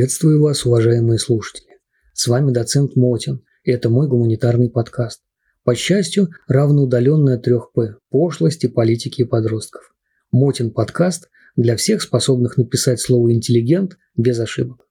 Приветствую вас, уважаемые слушатели. С вами доцент Мотин, и это мой гуманитарный подкаст. По счастью, равноудаленная 3П – пошлости, политики и подростков. Мотин подкаст для всех, способных написать слово «интеллигент» без ошибок.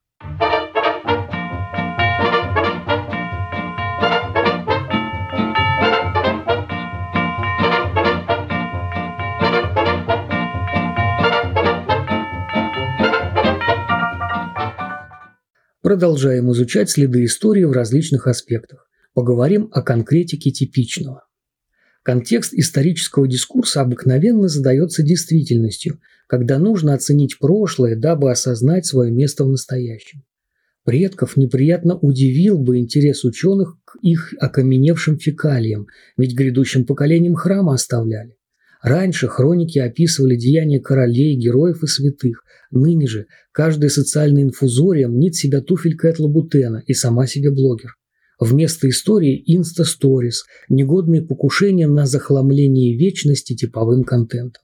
Продолжаем изучать следы истории в различных аспектах. Поговорим о конкретике типичного. Контекст исторического дискурса обыкновенно задается действительностью, когда нужно оценить прошлое, дабы осознать свое место в настоящем. Предков неприятно удивил бы интерес ученых к их окаменевшим фекалиям, ведь грядущим поколениям храма оставляли. Раньше хроники описывали деяния королей, героев и святых. Ныне же каждая социальная инфузория мнит себя туфелькой от лабутена и сама себе блогер. Вместо истории инста-сторис, негодные покушения на захламление вечности типовым контентом.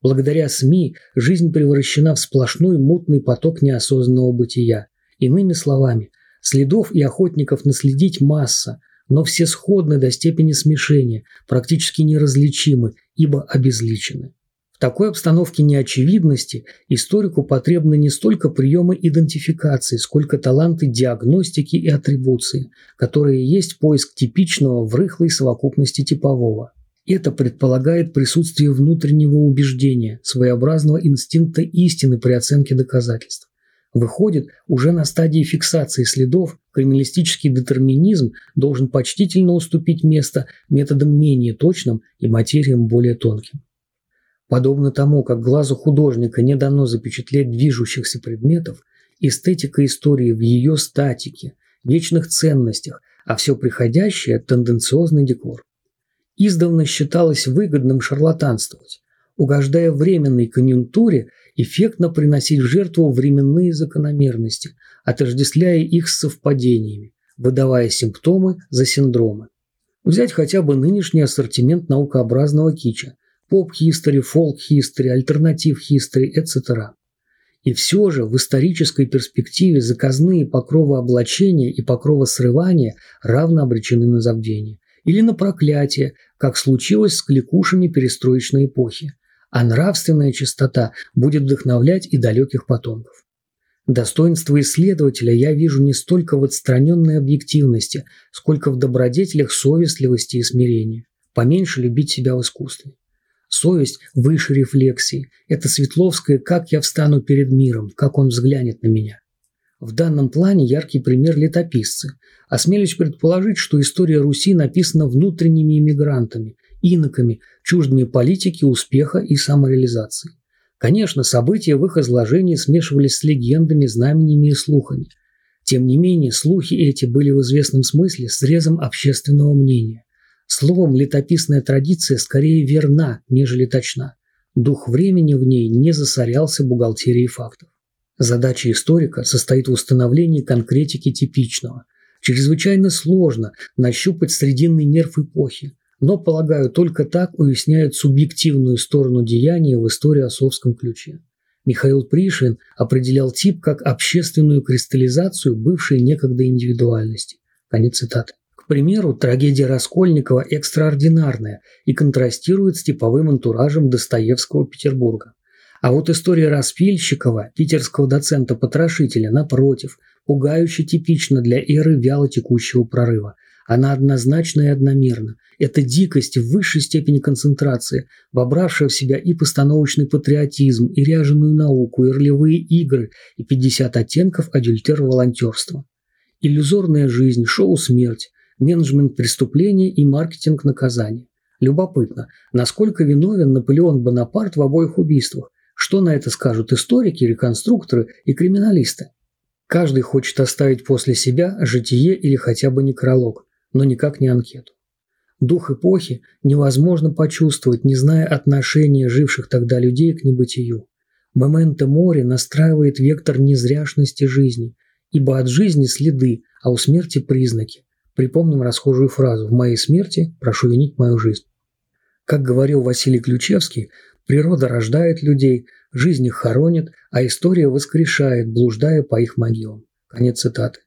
Благодаря СМИ жизнь превращена в сплошной мутный поток неосознанного бытия. Иными словами, следов и охотников наследить масса, но все сходны до степени смешения, практически неразличимы, ибо обезличены. В такой обстановке неочевидности историку потребны не столько приемы идентификации, сколько таланты диагностики и атрибуции, которые есть поиск типичного в рыхлой совокупности типового. Это предполагает присутствие внутреннего убеждения, своеобразного инстинкта истины при оценке доказательств. Выходит, уже на стадии фиксации следов криминалистический детерминизм должен почтительно уступить место методам менее точным и материям более тонким. Подобно тому, как глазу художника не дано запечатлеть движущихся предметов, эстетика истории в ее статике, вечных ценностях, а все приходящее – тенденциозный декор. Издавна считалось выгодным шарлатанствовать, угождая временной конъюнктуре эффектно приносить в жертву временные закономерности, отождествляя их с совпадениями, выдавая симптомы за синдромы. Взять хотя бы нынешний ассортимент наукообразного кича – поп-хистори, фолк-хистори, альтернатив-хистори, etc. И все же в исторической перспективе заказные покровооблачения и покровосрывания равно обречены на забвение. Или на проклятие, как случилось с кликушами перестроечной эпохи а нравственная чистота будет вдохновлять и далеких потомков. Достоинство исследователя я вижу не столько в отстраненной объективности, сколько в добродетелях совестливости и смирения. Поменьше любить себя в искусстве. Совесть выше рефлексии. Это Светловское «Как я встану перед миром», как он взглянет на меня. В данном плане яркий пример летописцы. Осмелюсь предположить, что история Руси написана внутренними иммигрантами, иноками, чуждыми политики, успеха и самореализации. Конечно, события в их изложении смешивались с легендами, знаменями и слухами. Тем не менее, слухи эти были в известном смысле срезом общественного мнения. Словом, летописная традиция скорее верна, нежели точна. Дух времени в ней не засорялся бухгалтерией фактов. Задача историка состоит в установлении конкретики типичного. Чрезвычайно сложно нащупать срединный нерв эпохи, но, полагаю, только так уясняют субъективную сторону деяния в истории Осовском ключе. Михаил Пришин определял тип как общественную кристаллизацию бывшей некогда индивидуальности. Конец цитаты. К примеру, трагедия Раскольникова экстраординарная и контрастирует с типовым антуражем Достоевского Петербурга. А вот история Распильщикова, питерского доцента-потрошителя, напротив, пугающе типична для эры вяло текущего прорыва – она однозначна и одномерна. Это дикость в высшей степени концентрации, вобравшая в себя и постановочный патриотизм, и ряженую науку, и ролевые игры, и 50 оттенков адюльтер-волонтерства. Иллюзорная жизнь, шоу-смерть, менеджмент преступления и маркетинг наказания. Любопытно, насколько виновен Наполеон Бонапарт в обоих убийствах. Что на это скажут историки, реконструкторы и криминалисты? Каждый хочет оставить после себя житие или хотя бы некролог но никак не анкету. Дух эпохи невозможно почувствовать, не зная отношения живших тогда людей к небытию. Моменто море настраивает вектор незряшности жизни, ибо от жизни следы, а у смерти признаки. Припомним расхожую фразу «В моей смерти прошу винить мою жизнь». Как говорил Василий Ключевский, Природа рождает людей, жизнь их хоронит, а история воскрешает, блуждая по их могилам. Конец цитаты.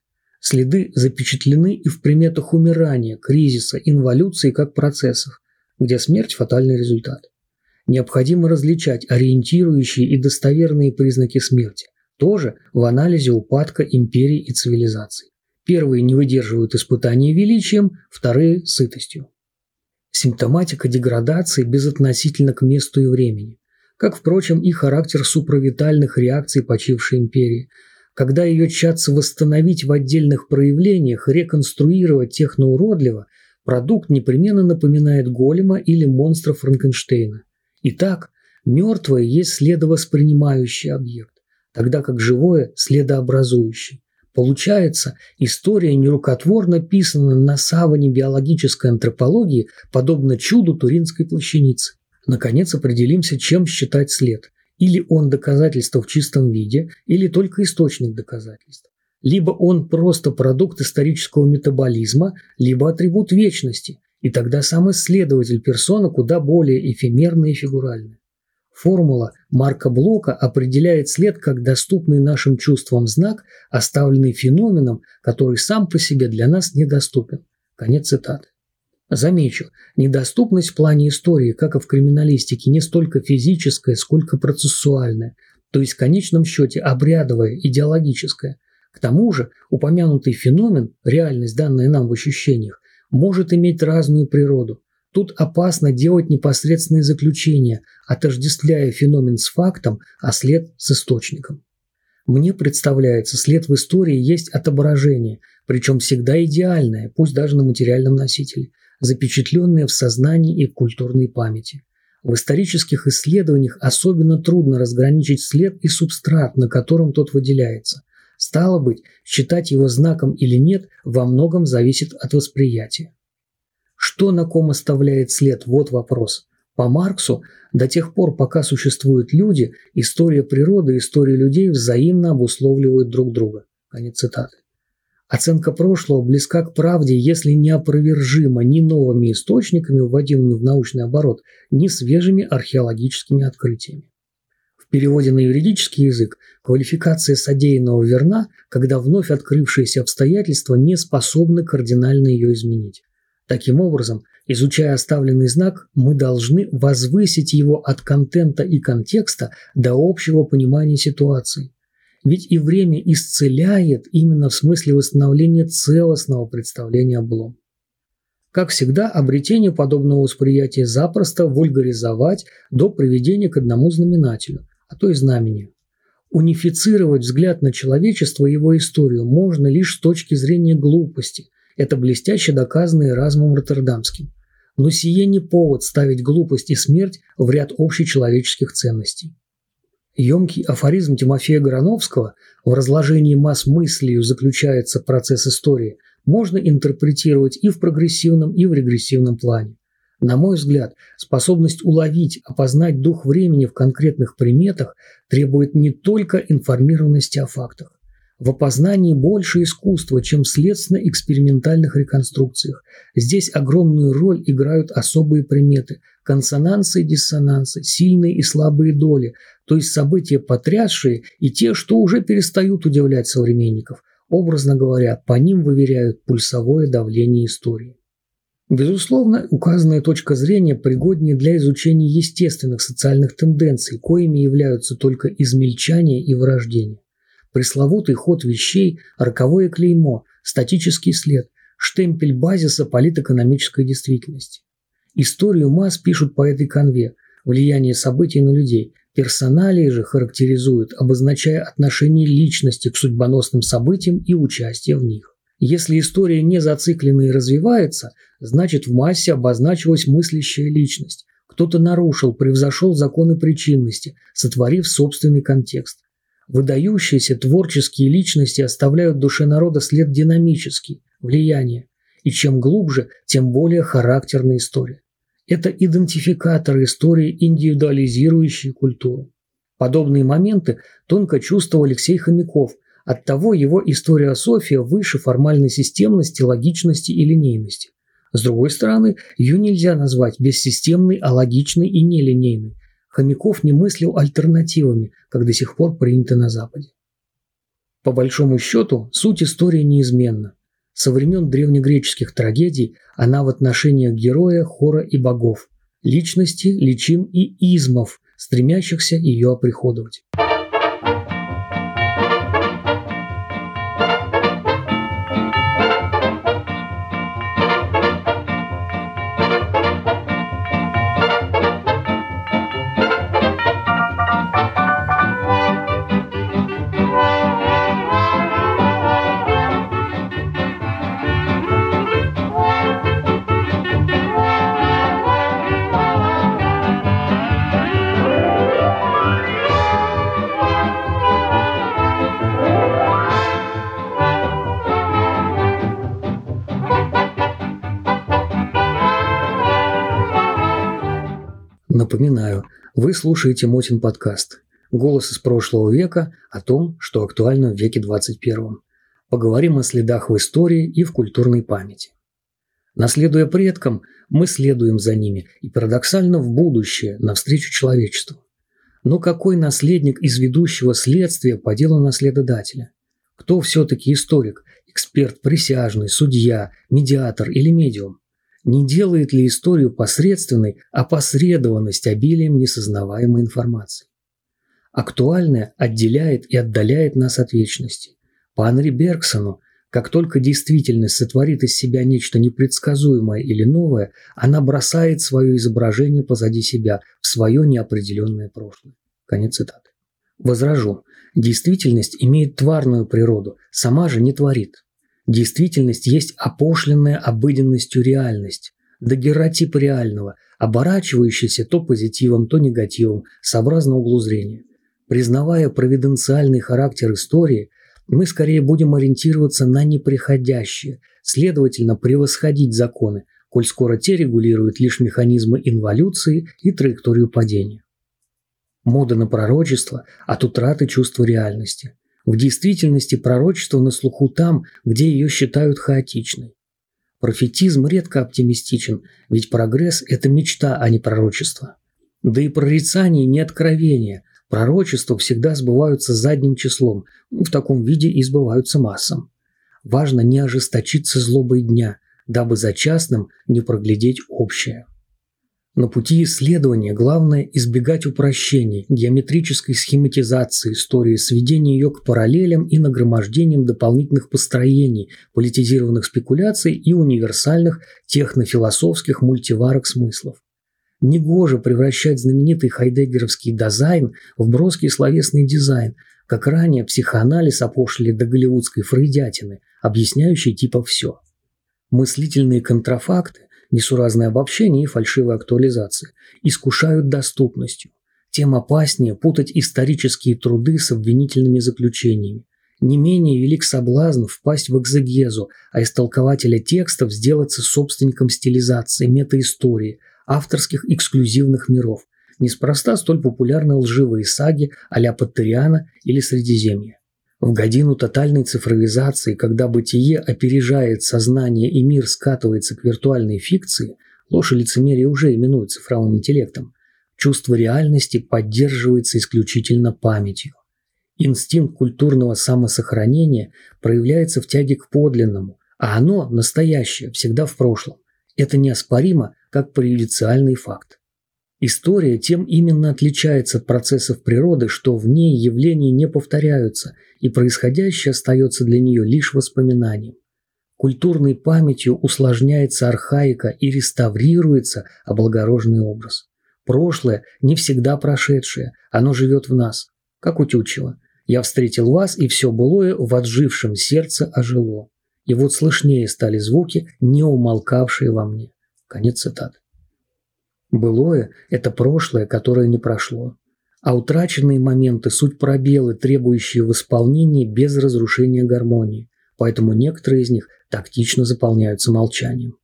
Следы запечатлены и в приметах умирания, кризиса, инволюции как процессов, где смерть – фатальный результат. Необходимо различать ориентирующие и достоверные признаки смерти, тоже в анализе упадка империй и цивилизаций. Первые не выдерживают испытания величием, вторые – сытостью. Симптоматика деградации безотносительно к месту и времени, как, впрочем, и характер суправитальных реакций почившей империи – когда ее тщатся восстановить в отдельных проявлениях, реконструировать техноуродливо, продукт непременно напоминает голема или монстра Франкенштейна. Итак, мертвое есть следовоспринимающий объект, тогда как живое – следообразующий. Получается, история нерукотворно писана на саване биологической антропологии, подобно чуду Туринской плащаницы. Наконец определимся, чем считать след. Или он доказательство в чистом виде, или только источник доказательств. Либо он просто продукт исторического метаболизма, либо атрибут вечности, и тогда сам исследователь персона куда более эфемерная и фигуральная. Формула Марка Блока определяет след как доступный нашим чувствам знак, оставленный феноменом, который сам по себе для нас недоступен. Конец цитаты. Замечу, недоступность в плане истории, как и в криминалистике, не столько физическая, сколько процессуальная, то есть в конечном счете обрядовая, идеологическая. К тому же упомянутый феномен, реальность, данная нам в ощущениях, может иметь разную природу. Тут опасно делать непосредственные заключения, отождествляя феномен с фактом, а след с источником. Мне представляется, след в истории есть отображение, причем всегда идеальное, пусть даже на материальном носителе – запечатленные в сознании и культурной памяти. В исторических исследованиях особенно трудно разграничить след и субстрат, на котором тот выделяется. Стало быть, считать его знаком или нет во многом зависит от восприятия. Что на ком оставляет след – вот вопрос. По Марксу, до тех пор, пока существуют люди, история природы и история людей взаимно обусловливают друг друга. Конец цитаты. Оценка прошлого близка к правде, если не опровержима ни новыми источниками, вводимыми в научный оборот, ни свежими археологическими открытиями. В переводе на юридический язык квалификация содеянного верна, когда вновь открывшиеся обстоятельства не способны кардинально ее изменить. Таким образом, изучая оставленный знак, мы должны возвысить его от контента и контекста до общего понимания ситуации, ведь и время исцеляет именно в смысле восстановления целостного представления о Блом. Как всегда, обретение подобного восприятия запросто вульгаризовать до приведения к одному знаменателю, а то и знамению. Унифицировать взгляд на человечество и его историю можно лишь с точки зрения глупости. Это блестяще доказано Эразмом Роттердамским. Но сие не повод ставить глупость и смерть в ряд общечеловеческих ценностей. Емкий афоризм Тимофея Грановского «В разложении масс мыслью заключается процесс истории» можно интерпретировать и в прогрессивном, и в регрессивном плане. На мой взгляд, способность уловить, опознать дух времени в конкретных приметах требует не только информированности о фактах. В опознании больше искусства, чем в следственно-экспериментальных реконструкциях. Здесь огромную роль играют особые приметы – консонансы и диссонансы, сильные и слабые доли, то есть события потрясшие и те, что уже перестают удивлять современников. Образно говоря, по ним выверяют пульсовое давление истории. Безусловно, указанная точка зрения пригоднее для изучения естественных социальных тенденций, коими являются только измельчание и вырождение. Пресловутый ход вещей, роковое клеймо, статический след, штемпель базиса политэкономической действительности. Историю масс пишут по этой конве, влияние событий на людей, персоналии же характеризуют, обозначая отношение личности к судьбоносным событиям и участие в них. Если история не зациклена и развивается, значит в массе обозначилась мыслящая личность. Кто-то нарушил, превзошел законы причинности, сотворив собственный контекст. Выдающиеся творческие личности оставляют в душе народа след динамический, влияние. И чем глубже, тем более характерная история. Это идентификаторы истории, индивидуализирующие культуру. Подобные моменты тонко чувствовал Алексей Хомяков, оттого его историософия выше формальной системности, логичности и линейности. С другой стороны, ее нельзя назвать бессистемной, алогичной и нелинейной, Хомяков не мыслил альтернативами, как до сих пор принято на Западе. По большому счету, суть истории неизменна. Со времен древнегреческих трагедий она в отношениях героя, хора и богов, личности, личин и измов, стремящихся ее оприходовать. Напоминаю, вы слушаете Мотин подкаст. Голос из прошлого века о том, что актуально в веке 21. Поговорим о следах в истории и в культурной памяти. Наследуя предкам, мы следуем за ними и парадоксально в будущее, навстречу человечеству. Но какой наследник из ведущего следствия по делу наследодателя? Кто все-таки историк, эксперт, присяжный, судья, медиатор или медиум? Не делает ли историю посредственной опосредованность обилием несознаваемой информации? Актуальное отделяет и отдаляет нас от вечности. По Анри Бергсону, как только действительность сотворит из себя нечто непредсказуемое или новое, она бросает свое изображение позади себя в свое неопределенное прошлое. Конец цитаты. Возражу. Действительность имеет тварную природу, сама же не творит. Действительность есть опошленная обыденностью реальность, дагеротип реального, оборачивающийся то позитивом, то негативом, сообразно углу зрения. Признавая провиденциальный характер истории, мы скорее будем ориентироваться на неприходящее, следовательно, превосходить законы, коль скоро те регулируют лишь механизмы инволюции и траекторию падения. Мода на пророчество от утраты чувства реальности – в действительности пророчество на слуху там, где ее считают хаотичной. Профетизм редко оптимистичен, ведь прогресс – это мечта, а не пророчество. Да и прорицание не откровение. Пророчества всегда сбываются задним числом, в таком виде и сбываются массам. Важно не ожесточиться злобой дня, дабы за частным не проглядеть общее. На пути исследования главное избегать упрощений, геометрической схематизации истории, сведения ее к параллелям и нагромождением дополнительных построений, политизированных спекуляций и универсальных технофилософских мультиварок смыслов. Негоже превращать знаменитый хайдеггеровский дизайн в броский словесный дизайн, как ранее психоанализ опошлили до голливудской фрейдятины, объясняющей типа все. Мыслительные контрафакты несуразное обобщение и фальшивая актуализация, искушают доступностью. Тем опаснее путать исторические труды с обвинительными заключениями. Не менее велик соблазн впасть в экзегезу, а истолкователя текстов сделаться собственником стилизации, метаистории, авторских эксклюзивных миров. Неспроста столь популярны лживые саги а-ля Паттериана или Средиземья. В годину тотальной цифровизации, когда бытие опережает сознание и мир скатывается к виртуальной фикции, ложь и лицемерие уже именуют цифровым интеллектом, чувство реальности поддерживается исключительно памятью. Инстинкт культурного самосохранения проявляется в тяге к подлинному, а оно, настоящее, всегда в прошлом. Это неоспоримо, как преюдициальный факт. История тем именно отличается от процессов природы, что в ней явления не повторяются, и происходящее остается для нее лишь воспоминанием. Культурной памятью усложняется архаика и реставрируется облагороженный образ. Прошлое не всегда прошедшее, оно живет в нас, как у Тютчева. «Я встретил вас, и все былое в отжившем сердце ожило». И вот слышнее стали звуки, не умолкавшие во мне. Конец цитаты. Былое – это прошлое, которое не прошло. А утраченные моменты – суть пробелы, требующие восполнения без разрушения гармонии. Поэтому некоторые из них тактично заполняются молчанием.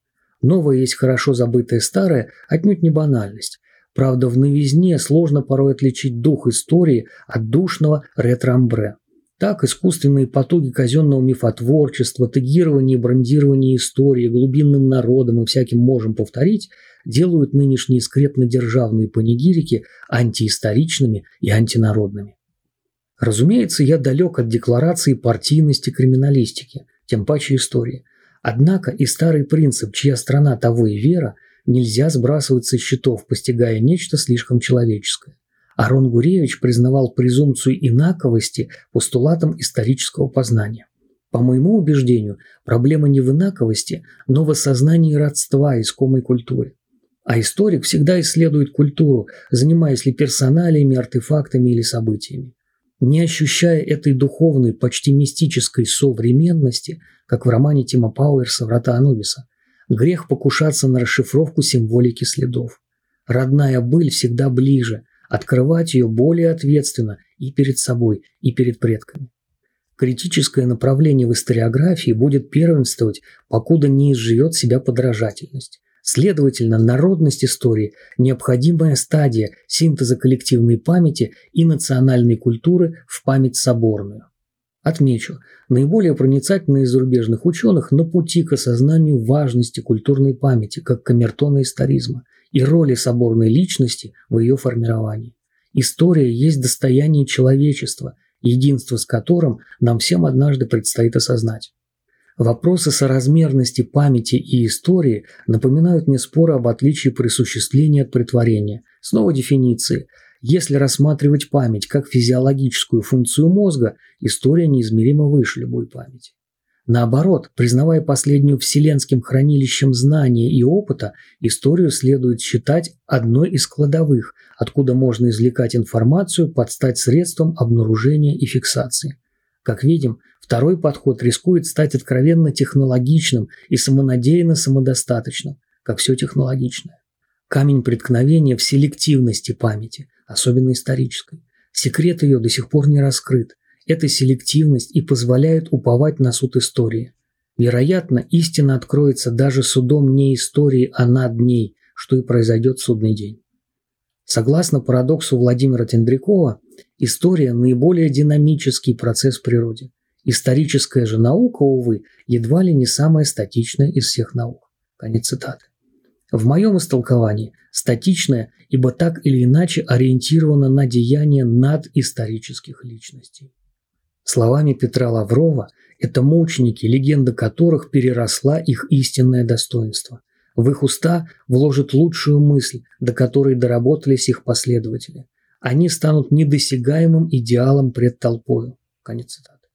Новое есть хорошо забытое старое, отнюдь не банальность. Правда, в новизне сложно порой отличить дух истории от душного ретро-амбре. Так, искусственные потуги казенного мифотворчества, тегирование и брендирование истории глубинным народом и всяким можем повторить делают нынешние скрепно-державные панигирики антиисторичными и антинародными. Разумеется, я далек от декларации партийности криминалистики, тем паче истории. Однако и старый принцип «чья страна, того и вера» нельзя сбрасывать со счетов, постигая нечто слишком человеческое. Арон Гуревич признавал презумпцию инаковости постулатом исторического познания. По моему убеждению, проблема не в инаковости, но в осознании родства искомой культуре. А историк всегда исследует культуру, занимаясь ли персоналиями, артефактами или событиями. Не ощущая этой духовной, почти мистической современности, как в романе Тима Пауэрса «Врата Анубиса», грех покушаться на расшифровку символики следов. Родная быль всегда ближе, открывать ее более ответственно и перед собой, и перед предками. Критическое направление в историографии будет первенствовать, покуда не изживет себя подражательность. Следовательно, народность истории – необходимая стадия синтеза коллективной памяти и национальной культуры в память соборную. Отмечу, наиболее проницательные из зарубежных ученых на пути к осознанию важности культурной памяти как камертона историзма и роли соборной личности в ее формировании. История есть достояние человечества, единство с которым нам всем однажды предстоит осознать. Вопросы соразмерности памяти и истории напоминают мне споры об отличии присуществления от притворения. Снова дефиниции. Если рассматривать память как физиологическую функцию мозга, история неизмеримо выше любой памяти. Наоборот, признавая последнюю вселенским хранилищем знания и опыта, историю следует считать одной из кладовых, откуда можно извлекать информацию под стать средством обнаружения и фиксации. Как видим, Второй подход рискует стать откровенно технологичным и самонадеянно самодостаточным, как все технологичное. Камень преткновения в селективности памяти, особенно исторической. Секрет ее до сих пор не раскрыт. Эта селективность и позволяет уповать на суд истории. Вероятно, истина откроется даже судом не истории, а над ней, что и произойдет в судный день. Согласно парадоксу Владимира Тендрякова, история – наиболее динамический процесс в природе. Историческая же наука, увы, едва ли не самая статичная из всех наук. Конец цитаты. В моем истолковании статичная, ибо так или иначе ориентирована на деяния надисторических личностей. Словами Петра Лаврова, это мученики, легенда которых переросла их истинное достоинство. В их уста вложат лучшую мысль, до которой доработались их последователи. Они станут недосягаемым идеалом пред толпою. Конец цитаты.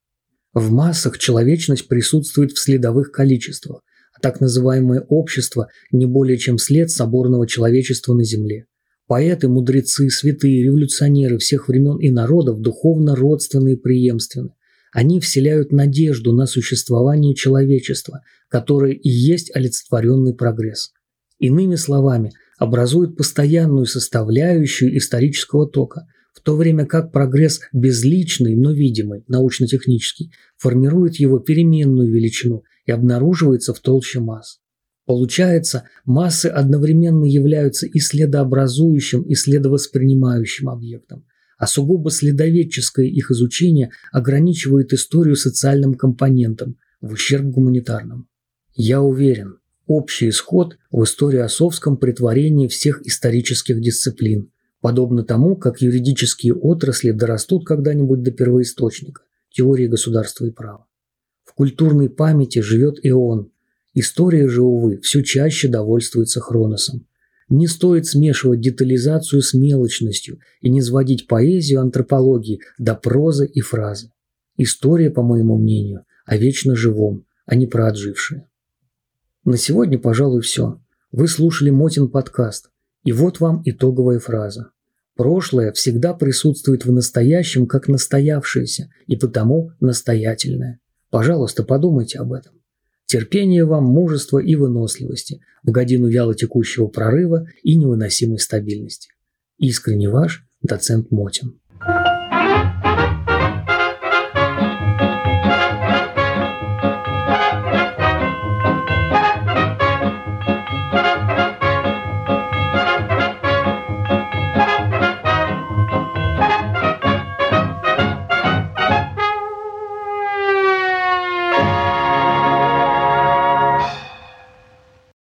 В массах человечность присутствует в следовых количествах, а так называемое общество не более чем след соборного человечества на Земле. Поэты, мудрецы, святые, революционеры всех времен и народов духовно родственны и преемственны. Они вселяют надежду на существование человечества, которое и есть олицетворенный прогресс. Иными словами, образуют постоянную составляющую исторического тока, в то время как прогресс безличный, но видимый, научно-технический, формирует его переменную величину и обнаруживается в толще масс. Получается, массы одновременно являются и следообразующим, и следовоспринимающим объектом, а сугубо следоведческое их изучение ограничивает историю социальным компонентом в ущерб гуманитарным. Я уверен, общий исход в истории осовском притворении всех исторических дисциплин – подобно тому, как юридические отрасли дорастут когда-нибудь до первоисточника – теории государства и права. В культурной памяти живет и он. История же, увы, все чаще довольствуется хроносом. Не стоит смешивать детализацию с мелочностью и не сводить поэзию антропологии до прозы и фразы. История, по моему мнению, о вечно живом, а не про отжившее. На сегодня, пожалуй, все. Вы слушали Мотин подкаст. И вот вам итоговая фраза. Прошлое всегда присутствует в настоящем как настоявшееся и потому настоятельное. Пожалуйста, подумайте об этом. Терпение вам, мужества и выносливости в годину вяло текущего прорыва и невыносимой стабильности. Искренне ваш доцент Мотин.